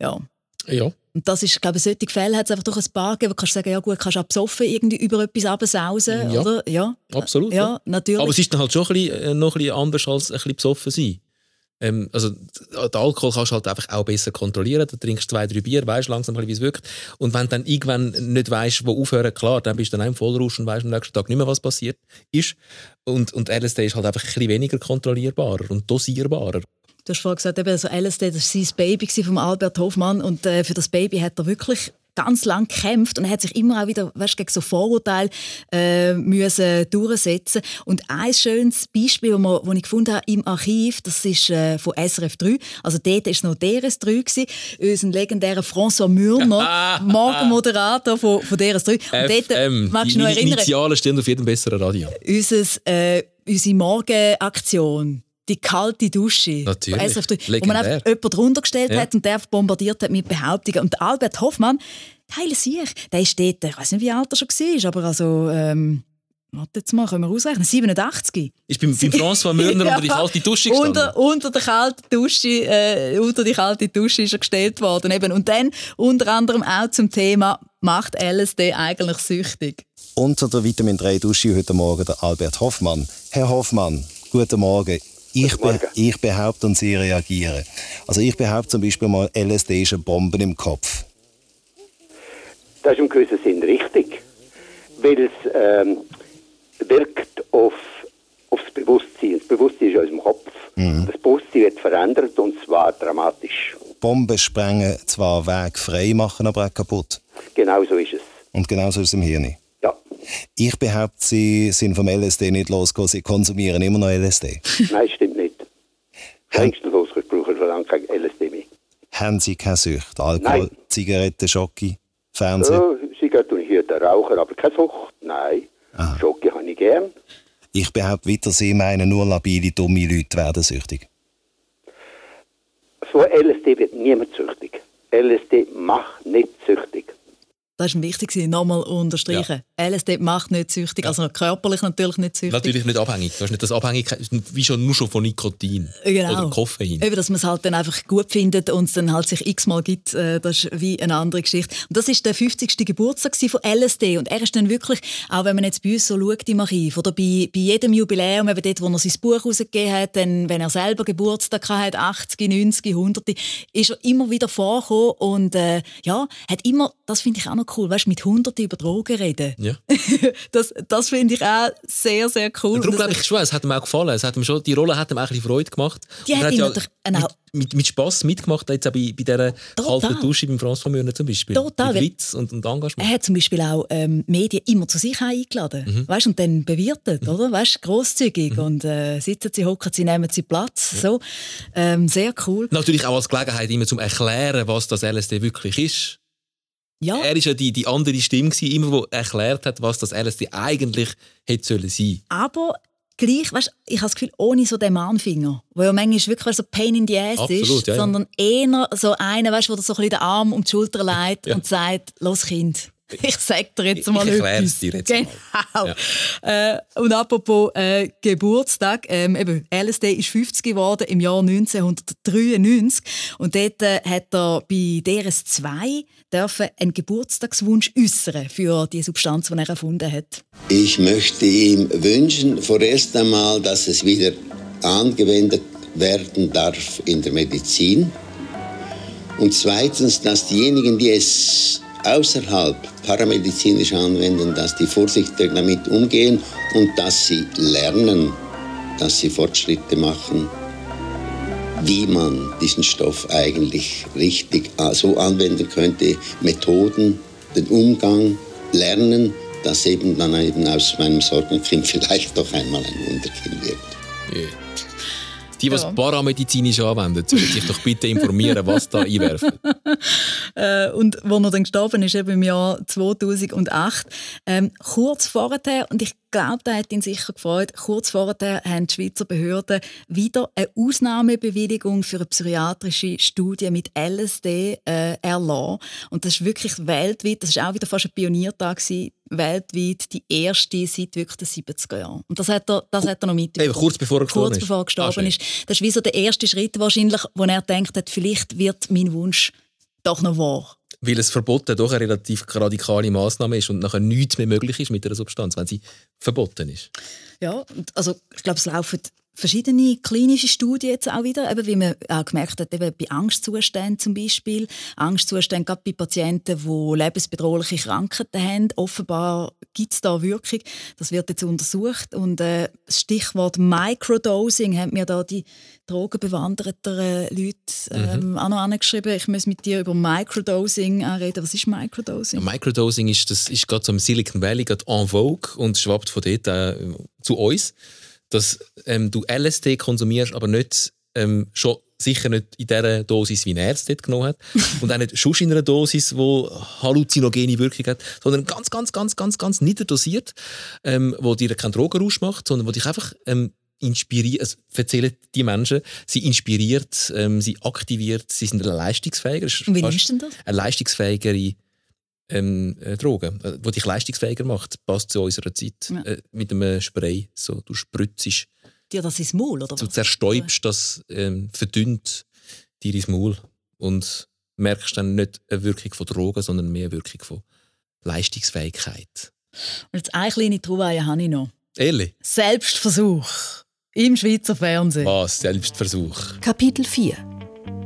Ja. Ja. Und das ist, glaube ich, solche Fälle hat es einfach durch ein paar gegeben, wo du kannst sagen, ja gut, kannst du besoffen irgendwie über etwas runtersausen, Ja. oder? Ja. Absolut. Ja, natürlich. Aber es ist dann halt schon ein bisschen, äh, noch ein bisschen anders als ein bisschen besoffen sein. Ähm, also, den Alkohol kannst du halt einfach auch besser kontrollieren. Du trinkst zwei, drei Bier, weißt langsam, ein bisschen, wie es wirkt. Und wenn du dann irgendwann nicht weißt, wo aufhören, klar, dann bist du dann im Vollrausch und weißt am nächsten Tag nicht mehr, was passiert ist. Und, und LSD ist halt einfach ein bisschen weniger kontrollierbarer und dosierbarer. Du hast vorhin gesagt, eben, also LSD das war sein Baby von Albert Hofmann und äh, für das Baby hat er wirklich ganz lang gekämpft und er hat sich immer auch wieder weißt, gegen so Vorurteile äh, müssen durchsetzen und ein schönes Beispiel, das wo ich gefunden habe im Archiv, das ist äh, von SRF 3, also dort war noch DRS3, gewesen, unser legendärer François Mürner, Morgenmoderator von, von DRS3. Und dort, FM. magst du noch erinnern, Initialen stehen auf jedem besseren Radio. unseres, äh, unsere Morgenaktion. Die kalte Dusche. Natürlich. 3, Wo man einfach jemanden runtergestellt Ja. hat und der bombardiert hat mit Behauptungen. Und der Albert Hoffmann, Teile sich, der ist dort, ich weiß nicht, wie alt er schon war, aber also, ähm, warte jetzt mal, können wir ausrechnen, 87. Ich bin beim François Mürner unter die kalte Dusche gestanden. Unter, unter der kalten Dusche, äh, unter die kalte Dusche ist er gestellt worden. Eben. Und dann unter anderem auch zum Thema, macht LSD eigentlich süchtig? Unter der Vitamin 3 Dusche heute Morgen der Albert Hoffmann. Herr Hoffmann, guten Morgen. Ich, be ich behaupte und Sie reagieren. Also ich behaupte zum Beispiel mal, LSD ist eine Bombe im Kopf. Das ist im gewissen Sinn richtig, weil es ähm, wirkt auf, auf das Bewusstsein. Das Bewusstsein ist in unserem Kopf. Das Bewusstsein wird verändert und zwar dramatisch. Bomben sprengen zwar Weg frei, machen aber auch kaputt. Genau so ist es. Und genauso ist es im Hirn. Ja. Ich behaupte, Sie sind vom LSD nicht losgekommen, Sie konsumieren immer noch LSD. Nein, stimmt nicht. Längstens losgesprochen, schon lange kein LSD mehr. Haben Sie keine Sucht? Alkohol, Nein. Zigaretten, Schocke, Fernsehen? Ja, Zigaretten und hier der Raucher, aber keine Sucht. Nein. Schocke habe ich gern. Ich behaupte weiter, Sie meinen, nur labile, dumme Leute werden süchtig. So LSD wird niemand süchtig. LSD macht nicht süchtig. Das ist wichtig, nochmal unterstreichen. LSD macht nicht süchtig, also körperlich natürlich nicht süchtig. Natürlich nicht abhängig. Du hast nicht das Abhängigkeit, wie schon, nur schon von Nikotin Genau. oder Koffein. Eben, dass man es halt dann einfach gut findet und es dann halt sich x-mal gibt, äh, das ist wie eine andere Geschichte. Und das ist der 50. Geburtstag von LSD und er ist dann wirklich, auch wenn man jetzt bei uns so schaut im Archiv oder bei, bei jedem Jubiläum, eben dort, wo er sein Buch herausgegeben hat, dann, wenn er selber Geburtstag hatte, 80, 90, 100, ist er immer wieder vorgekommen und äh, ja, hat immer, das finde ich auch noch cool, weißt, mit Hunderten über Drogen reden. Ja. das das finde ich auch sehr, sehr cool. Darum glaube ich schon, es hat ihm auch gefallen. Es hat ihm schon, die Rolle hat ihm auch ein bisschen Freude gemacht. Die Und hat ihm ja natürlich mit, mit, mit Spass mitgemacht, jetzt auch bei, bei dieser kalten Dusche beim Franz von Mürner zum Beispiel. Total, Mit Witz und, und Engagement. Er hat zum Beispiel auch ähm, Medien immer zu sich eingeladen. Mhm. Weißt, und dann bewirtet, oder? Weißt, grosszügig. Und äh, sitzen sie, hocken sie, nehmen sie Platz. So. Ähm, sehr cool. Natürlich auch als Gelegenheit immer zum Erklären, was das LSD wirklich ist. Ja. Er war ja die, die andere Stimme, gewesen, immer, die erklärt hat, was das LSD eigentlich hätte sollen sein. Aber gleich, weißt, ich habe das Gefühl, ohne so den Mahnfinger, wo ja manchmal wirklich so Pain in the Ass Absolut, ist, ja, ja. sondern eher so einer, weißt, dir so ein bisschen den Arm um die Schulter legt Ja. und sagt, los Kind, ich sag dir jetzt mal ich etwas. dir jetzt genau. Äh, und apropos äh, Geburtstag, ähm, eben, LSD ist 50 geworden im Jahr 1993 und dort äh, hat er bei DRS2 dürfen einen Geburtstagswunsch äußern für die Substanz, die er erfunden hat. Ich möchte ihm wünschen, vorerst einmal, dass es wieder angewendet werden darf in der Medizin. Und zweitens, dass diejenigen, die es außerhalb paramedizinisch anwenden, dass die vorsichtig damit umgehen und dass sie lernen, dass sie Fortschritte machen, wie man diesen Stoff eigentlich richtig äh, so anwenden könnte, Methoden, den Umgang, lernen, dass eben dann eben aus meinem Sorgenkind vielleicht doch einmal ein Wunderkind wird. Yeah. Die, die es Ja. paramedizinisch anwenden, sollen sich doch bitte informieren, was da einwerfen. äh, und wo er dann gestorben ist, eben im Jahr 2008, ähm, kurz vorher, und ich glaube, das hat ihn sicher gefreut, kurz vorher haben die Schweizer Behörden wieder eine Ausnahmebewilligung für eine psychiatrische Studie mit LSD äh, erlassen. Und das ist wirklich weltweit, das ist auch wieder fast ein Pioniertag gewesen, weltweit die erste seit wirklich den 70er Jahren. Und das hat er, das hat er noch mitbekommen. Eben, kurz bevor er gestorben kurz ist. Bevor er gestorben Ah, schön. ist. Das ist wie so der erste Schritt wahrscheinlich, wo er denkt hat, vielleicht wird mein Wunsch doch noch wahr. Weil es verboten doch eine relativ radikale Maßnahme ist und nachher nichts mehr möglich ist mit einer Substanz, wenn sie verboten ist. Ja, also ich glaube, es laufen verschiedene klinische Studien jetzt auch wieder, eben, wie man auch gemerkt hat, eben bei Angstzuständen zum Beispiel. Angstzustände gerade bei Patienten, die lebensbedrohliche Krankheiten haben. Offenbar gibt es da Wirkung. Das wird jetzt untersucht. Und äh, das Stichwort Microdosing haben mir da die drogenbewanderten äh, Leute ähm, auch noch angeschrieben. Ich muss mit dir über Microdosing auch reden. Was ist Microdosing? Microdosing ist, das ist gerade so im Silicon Valley gerade en vogue und schwappt von dort äh, zu uns, dass ähm, du LSD konsumierst, aber nicht ähm, schon sicher nicht in der Dosis, wie er es dort genommen hat und auch nicht schon in einer Dosis, die halluzinogene Wirkung hat, sondern ganz, ganz, ganz, ganz, ganz niederdosiert, ähm, wo dir keinen Drogenrausch macht, sondern wo dich einfach ähm, inspiriert, also erzählen die Menschen, sie inspiriert, ähm, sie aktiviert, sie sind leistungsfähiger. Wie nimmst du denn das? Eine leistungsfähigere ähm, äh, Droge, äh, die dich leistungsfähiger macht, passt zu unserer Zeit. Ja. Äh, mit einem Spray, so, du spritzt, Dir das ins Maul, oder du was? zerstäubst das, ähm, verdünnt dir ins Maul und merkst dann nicht eine Wirkung von Drogen, sondern mehr eine Wirkung von Leistungsfähigkeit. Und jetzt eine kleine Trouvaille habe ich noch. Ehrlich? Selbstversuch im Schweizer Fernsehen. Was? Selbstversuch. Kapitel 4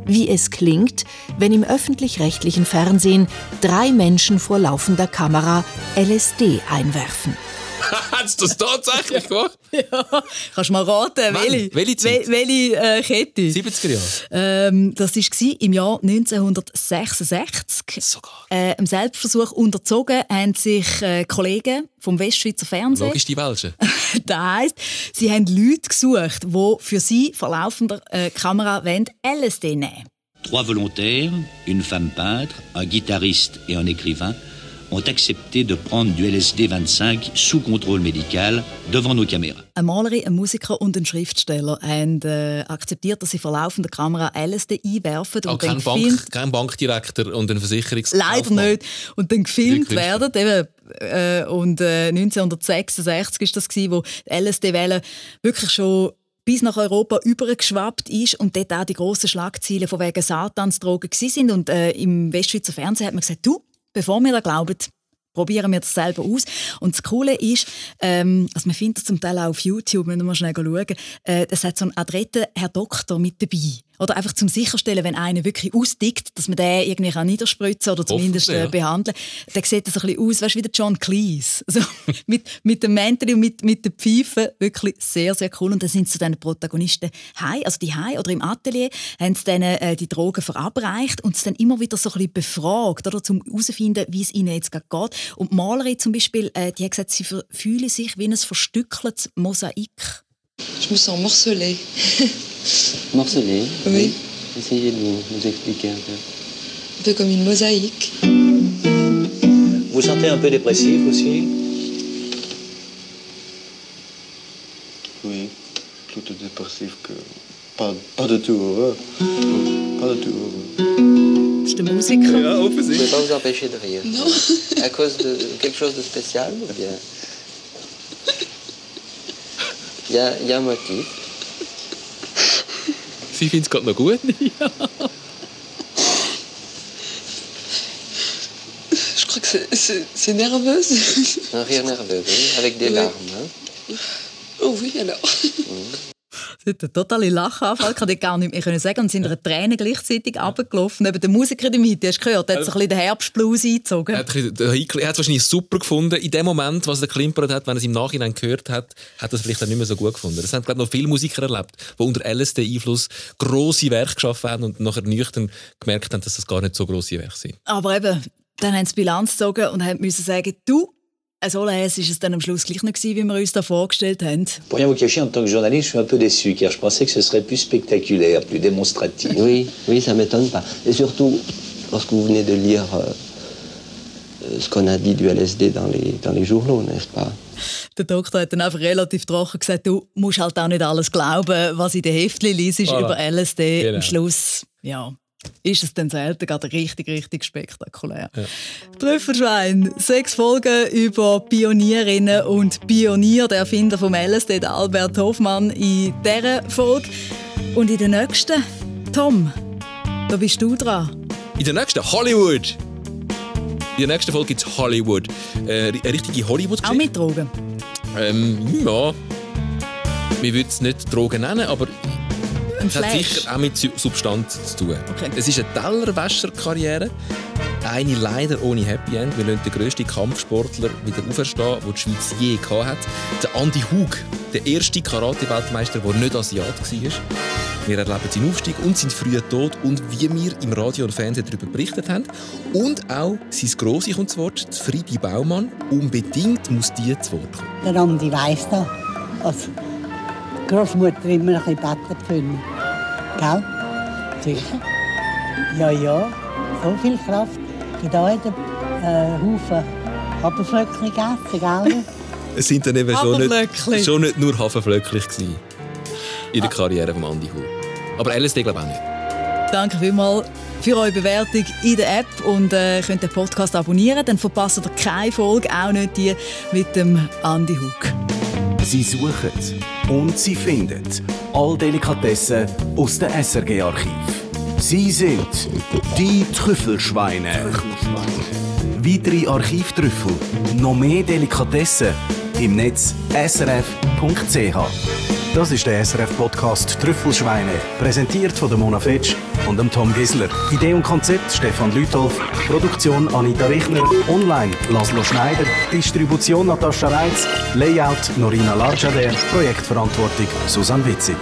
Wie es klingt, wenn im öffentlich-rechtlichen Fernsehen drei Menschen vor laufender Kamera LSD einwerfen. Hast du das tatsächlich gemacht? ja. Kannst du mal raten, Wann? welche, Welche Zeit? wel- welche äh, Kette? 70er Jahre. Ähm, das war im Jahr 1966. Sogar. Äh, Im Selbstversuch unterzogen haben sich äh, Kollegen vom Westschweizer Fernsehen. Logisch die Welschen. Das heisst, sie haben Leute gesucht, die für sie vor laufender äh, Kamera wollen LSD nehmen Trois volontaires, une femme peintre, un guitariste et un écrivain, ont accepté de prendre du LSD 25 sous contrôle médical devant nos caméras. Eine Malerin, ein Musiker und ein Schriftsteller haben äh, akzeptiert, dass sie vor laufender Kamera LSD einwerfen und dann kein, gefilmt Bank, kein Bankdirektor und ein Versicherungs Leider nicht. Und dann gefilmt werden. Eben, äh, und äh, 1966 ist das gewesen, wo die LSD-Welle wirklich schon bis nach Europa übergeschwappt ist und dort auch die grossen Schlagzeilen von wegen Satansdrogen sind. Und äh, im Westschweizer Fernsehen hat man gesagt, du, bevor wir da glauben, probieren wir das selber aus. Und das Coole ist, ähm, also man findet zum Teil auch auf YouTube, wenn wir schnell schauen, äh, es hat so einen adretten Herr Doktor mit dabei. Oder einfach zum sicherstellen, wenn einer wirklich ausdickt, dass man den irgendwie kann niederspritzen oder zumindest äh, behandeln. Dann sieht das ein bisschen aus, weißt, wie der John Cleese. Also, mit, mit dem Mäntel und mit, mit den Pfeifen. Wirklich sehr, sehr cool. Und dann sind so dann Protagonisten heim, also die heim oder im Atelier, haben sie dann äh, die Drogen verabreicht und sie dann immer wieder so ein bisschen befragt, oder, um herauszufinden, wie es ihnen jetzt gerade geht. Und die Malerin zum Beispiel, äh, die hat gesagt, sie fühlen sich wie ein verstückeltes Mosaik. Je me sens morcelée. Morcelé Oui. Essayez de nous, nous expliquer un peu. Un peu comme une mosaïque. Vous sentez un peu dépressif aussi Oui, plutôt dépressif que. Pas, pas du tout heureux. Pas du tout heureux. C'est de Musiker. Ja, Je ne peux pas vous empêcher de rire. Non. À cause de quelque chose de spécial ou bien? Il y a, il y a un motif. Sie findet es gerade noch gut. Je crois que c'est- nerveuse. Un rire nerveux, oui, avec des Oui. larmes. Hein? Oh oui, alors. Hat einen totalen Lachanfall, ich konnte gar nicht mehr können sagen und sind ihre Tränen gleichzeitig runtergelaufen. Neben der Musiker Mitte, hast du gehört, der hat so ein bisschen den Herbstblues eingezogen. Er hat er es wahrscheinlich super gefunden. In dem Moment, was er klimpert hat, wenn er es im Nachhinein gehört hat, hat er es vielleicht auch nicht mehr so gut gefunden. Das haben ich, noch viele Musiker erlebt, die unter LSD-Einfluss grosse Werke geschaffen haben und nachher nüchtern gemerkt haben, dass das gar nicht so grosse Werke sind. Aber eben, dann haben sie Bilanz gezogen und haben müssen sagen, du, so leise ist es dann am Schluss gleich nicht gewesen, wie wir uns das vorgestellt haben. Pour rien vous cacher, en tant que journaliste, je suis un peu déçu, car je pensais que ce serait plus spectaculaire, plus démonstratif. Oui, oui, ça m'étonne pas. Et surtout, lorsque vous venez de lire euh, euh, ce qu'on a dit du LSD dans les, dans les journaux, n'est-ce pas Der Doktor hat dann einfach relativ trocken gesagt, du musst halt auch nicht alles glauben, was in den Heftchen liest Voilà. über LSD. Genau. Am Schluss, ja, ist es dann selten gerade richtig, richtig spektakulär. Trüffelschwein, sechs Folgen über Pionierinnen und Pionier, der Erfinder vom LSD, der Albert Hofmann, in dieser Folge. Und in der nächsten, Tom, da bist du dran. In der nächsten Hollywood! In der nächsten Folge gibt es Hollywood. Äh, eine richtige hollywood Auch mit Drogen. Ähm, ja. Wir würden es nicht Drogen nennen, aber Ein es hat sicher auch mit Su- Substanz zu tun. Es ist eine Tellerwäscherkarriere. Eine leider ohne Happy End. Wir lassen den grössten Kampfsportler wieder auferstehen, den die Schweiz je gehabt hat. Der Andy Hug, der erste Karate-Weltmeister, der nicht Asiat war. Wir erleben seinen Aufstieg und seinen frühen Tod und wie wir im Radio und Fernsehen darüber berichtet haben. Und auch sein Grossi kommt zu Wort, Friedi Baumann. Unbedingt muss die zu Wort kommen. Der Andi weiss das. Als Großmutter immer ein bisschen für mich. Gell? Sicher. Ja, ja. So viel Kraft. Ich habe hier einen Haufen Haferflöckchen gegessen, gell? Es sind dann eben schon Haferflöckchen. nicht, schon nicht nur Haferflöcklich gewesen in der Karriere von Andy Hug. Aber LSD glaube ich auch nicht. Danke vielmals für eure Bewertung in der App und äh, könnt den Podcast abonnieren, dann verpasst ihr keine Folge, auch nicht die mit dem Andy Hug. Sie suchen und sie finden all Delikatessen aus dem SRG-Archiv. Sie sind die Trüffelschweine. Weitere Archivtrüffel, noch mehr Delikatessen im Netz srf.ch. Das ist der SRF-Podcast Trüffelschweine, präsentiert von Mona Fetsch und dem Tom Gisler. Idee und Konzept Stefan Lütolf, Produktion Anita Richner, online Laszlo Schneider, Distribution Natascha Reitz, Layout Norina Larjader, Projektverantwortung Susanne Witzig.